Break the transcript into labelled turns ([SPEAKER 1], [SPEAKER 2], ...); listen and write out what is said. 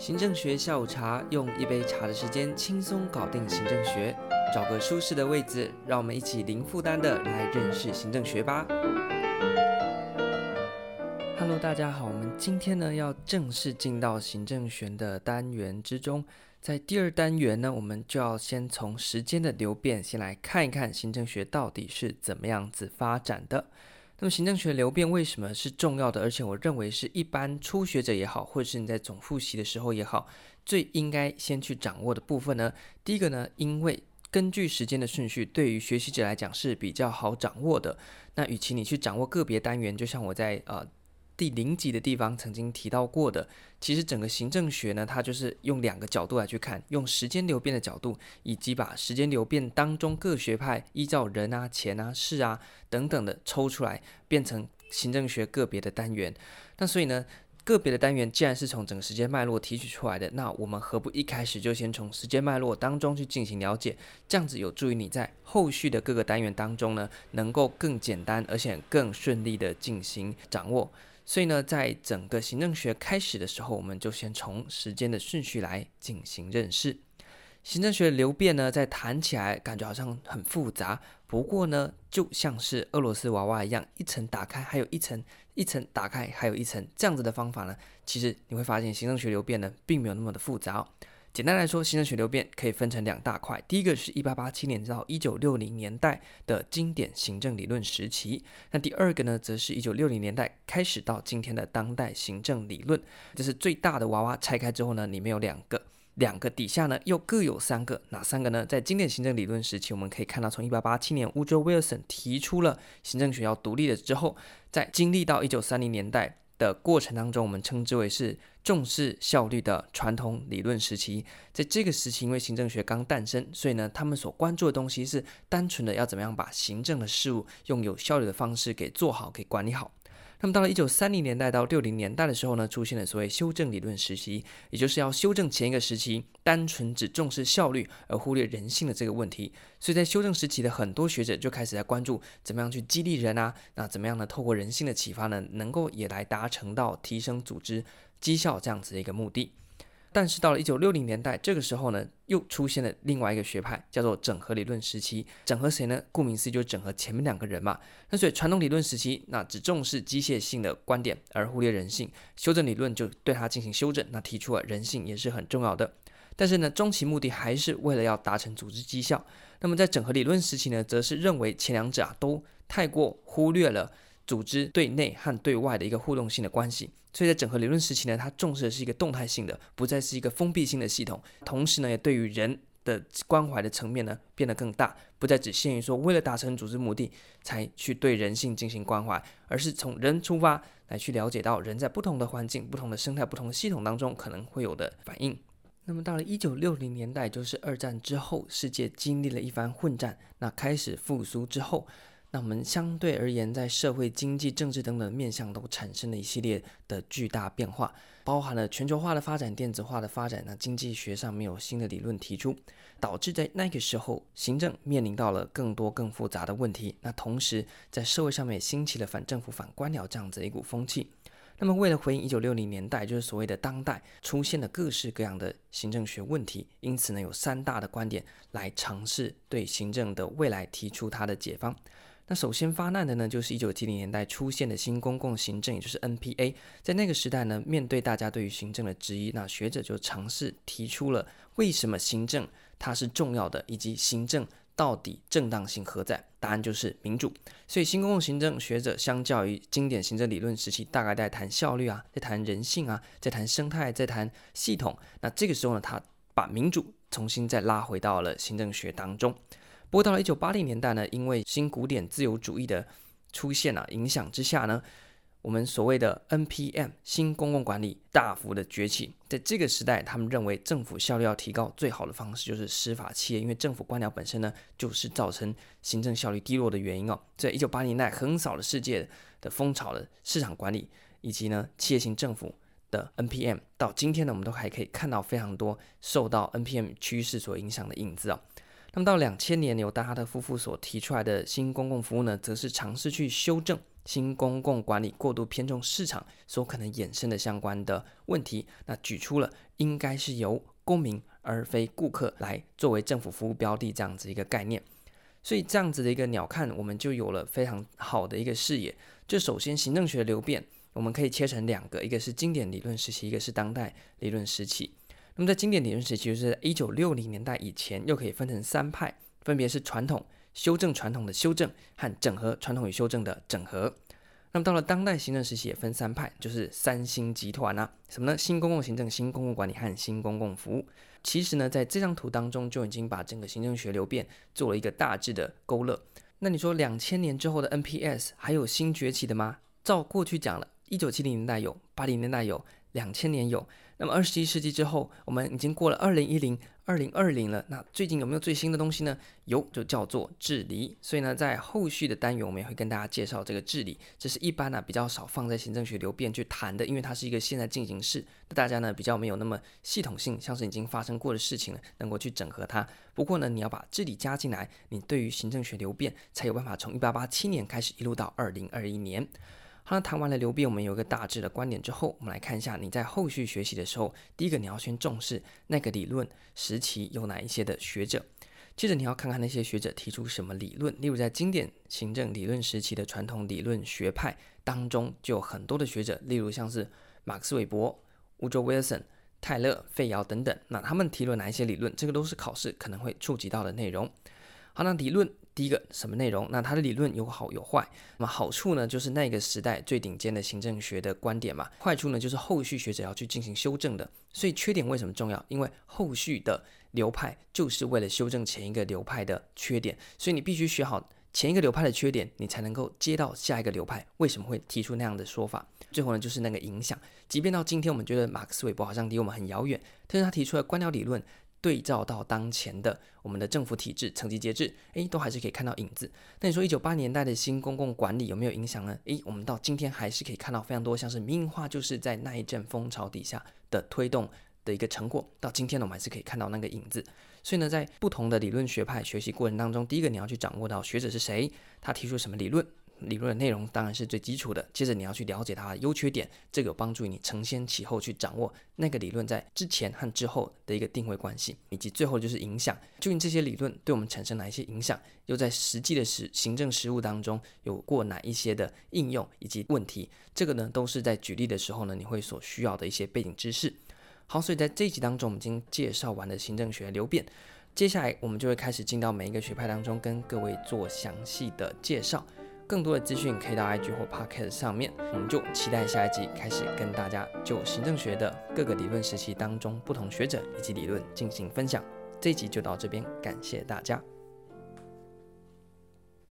[SPEAKER 1] 行政学下午茶，用一杯茶的时间轻松搞定行政学。找个舒适的位置，让我们一起零负担的来认识行政学吧。Hello，大家好，我们今天呢要正式进到行政学的单元之中。在第二单元呢，我们就要先从时间的流变先来看一看行政学到底是怎么样子发展的。那么行政学流变为什么是重要的？而且我认为是一般初学者也好，或者是你在总复习的时候也好，最应该先去掌握的部分呢？第一个呢，因为根据时间的顺序，对于学习者来讲是比较好掌握的。那与其你去掌握个别单元，就像我在呃。第零集的地方曾经提到过的，其实整个行政学呢，它就是用两个角度来去看，用时间流变的角度，以及把时间流变当中各学派依照人啊、钱啊、事啊等等的抽出来，变成行政学个别的单元。那所以呢，个别的单元既然是从整个时间脉络提取出来的，那我们何不一开始就先从时间脉络当中去进行了解？这样子有助于你在后续的各个单元当中呢，能够更简单而且更顺利的进行掌握。所以呢，在整个行政学开始的时候，我们就先从时间的顺序来进行认识。行政学的流变呢，在谈起来感觉好像很复杂，不过呢，就像是俄罗斯娃娃一样，一层打开，还有一层，一层打开，还有一层，这样子的方法呢，其实你会发现行政学流变呢，并没有那么的复杂。简单来说，行政学流变可以分成两大块。第一个是一八八七年到一九六零年代的经典行政理论时期，那第二个呢，则是一九六零年代开始到今天的当代行政理论。这是最大的娃娃拆开之后呢，里面有两个，两个底下呢又各有三个，哪三个呢？在经典行政理论时期，我们可以看到，从一八八七年乌州威尔森提出了行政学要独立了之后，在经历到一九三零年代。的过程当中，我们称之为是重视效率的传统理论时期。在这个时期，因为行政学刚诞生，所以呢，他们所关注的东西是单纯的要怎么样把行政的事务用有效率的方式给做好、给管理好。那么到了一九三零年代到六零年代的时候呢，出现了所谓修正理论时期，也就是要修正前一个时期单纯只重视效率而忽略人性的这个问题。所以在修正时期的很多学者就开始在关注怎么样去激励人啊，那怎么样呢？透过人性的启发呢，能够也来达成到提升组织绩效这样子的一个目的。但是到了一九六零年代，这个时候呢，又出现了另外一个学派，叫做整合理论时期。整合谁呢？顾名思义，就是整合前面两个人嘛。那所以传统理论时期，那只重视机械性的观点，而忽略人性。修正理论就对它进行修正，那提出了人性也是很重要的。但是呢，终其目的还是为了要达成组织绩效。那么在整合理论时期呢，则是认为前两者啊都太过忽略了。组织对内和对外的一个互动性的关系，所以在整合理论时期呢，它重视的是一个动态性的，不再是一个封闭性的系统。同时呢，也对于人的关怀的层面呢变得更大，不再只限于说为了达成组织目的才去对人性进行关怀，而是从人出发来去了解到人在不同的环境、不同的生态、不同的系统当中可能会有的反应。那么到了一九六零年代，就是二战之后，世界经历了一番混战，那开始复苏之后。那我们相对而言，在社会、经济、政治等等面向都产生了一系列的巨大变化，包含了全球化的发展、电子化的发展。那经济学上没有新的理论提出，导致在那个时候，行政面临到了更多更复杂的问题。那同时，在社会上面也兴起了反政府、反官僚这样子一股风气。那么，为了回应一九六零年代，就是所谓的当代出现了各式各样的行政学问题，因此呢，有三大的观点来尝试对行政的未来提出它的解方。那首先发难的呢，就是一九七零年代出现的新公共行政，也就是 NPA。在那个时代呢，面对大家对于行政的质疑，那学者就尝试提出了为什么行政它是重要的，以及行政到底正当性何在？答案就是民主。所以新公共行政学者相较于经典行政理论时期，大概在谈效率啊，在谈人性啊，在谈生态，在谈系统。那这个时候呢，他把民主重新再拉回到了行政学当中。不过到了一九八零年代呢，因为新古典自由主义的出现啊，影响之下呢，我们所谓的 NPM 新公共管理大幅的崛起。在这个时代，他们认为政府效率要提高，最好的方式就是司法企业，因为政府官僚本身呢，就是造成行政效率低落的原因哦。在一九八零年代横扫了世界的风潮的市场管理，以及呢企业型政府的 NPM，到今天呢，我们都还可以看到非常多受到 NPM 趋势所影响的影子哦。那么到两千年，由达哈特夫妇所提出来的新公共服务呢，则是尝试去修正新公共管理过度偏重市场所可能衍生的相关的问题。那举出了应该是由公民而非顾客来作为政府服务标的这样子一个概念。所以这样子的一个鸟瞰，我们就有了非常好的一个视野。就首先行政学的流变，我们可以切成两个，一个是经典理论时期，一个是当代理论时期。那么在经典理论时期，就是在一九六零年代以前，又可以分成三派，分别是传统、修正传统的修正和整合传统与修正的整合。那么到了当代行政时期，也分三派，就是三星集团啊，什么呢？新公共行政、新公共管理和新公共服务。其实呢，在这张图当中就已经把整个行政学流变做了一个大致的勾勒。那你说两千年之后的 NPS 还有新崛起的吗？照过去讲了，一九七零年代有，八零年代有，两千年有。那么二十一世纪之后，我们已经过了二零一零、二零二零了。那最近有没有最新的东西呢？有，就叫做治理。所以呢，在后续的单元，我们也会跟大家介绍这个治理。这是一般呢比较少放在行政学流变去谈的，因为它是一个现在进行式，大家呢比较没有那么系统性，像是已经发生过的事情了，能够去整合它。不过呢，你要把治理加进来，你对于行政学流变才有办法从一八八七年开始一路到二零二一年。那谈完了流变，我们有一个大致的观点之后，我们来看一下你在后续学习的时候，第一个你要先重视那个理论时期有哪一些的学者，接着你要看看那些学者提出什么理论，例如在经典行政理论时期的传统理论学派当中，就有很多的学者，例如像是马克斯韦伯、乌卓威尔森、泰勒、费尧等等，那他们提了哪一些理论？这个都是考试可能会触及到的内容。好，那理论。第一个什么内容？那它的理论有好有坏。那么好处呢，就是那个时代最顶尖的行政学的观点嘛。坏处呢，就是后续学者要去进行修正的。所以缺点为什么重要？因为后续的流派就是为了修正前一个流派的缺点，所以你必须学好前一个流派的缺点，你才能够接到下一个流派为什么会提出那样的说法。最后呢，就是那个影响。即便到今天，我们觉得马克思韦伯好像离我们很遥远，但是他提出的官僚理论。对照到当前的我们的政府体制、层级节制，诶，都还是可以看到影子。那你说一九八年代的新公共管理有没有影响呢？诶，我们到今天还是可以看到非常多，像是民营化，就是在那一阵风潮底下的推动的一个成果。到今天呢，我们还是可以看到那个影子。所以呢，在不同的理论学派学习过程当中，第一个你要去掌握到学者是谁，他提出什么理论。理论的内容当然是最基础的，接着你要去了解它的优缺点，这个有帮助你承先启后去掌握那个理论在之前和之后的一个定位关系，以及最后就是影响，究竟这些理论对我们产生哪一些影响，又在实际的实行政实务当中有过哪一些的应用以及问题，这个呢都是在举例的时候呢你会所需要的一些背景知识。好，所以在这一集当中，我们已经介绍完了行政学流变，接下来我们就会开始进到每一个学派当中，跟各位做详细的介绍。更多的资讯可以到 IG 或 Podcast 上面，我们就期待下一集开始跟大家就行政学的各个理论时期当中不同学者以及理论进行分享。这一集就到这边，感谢大家。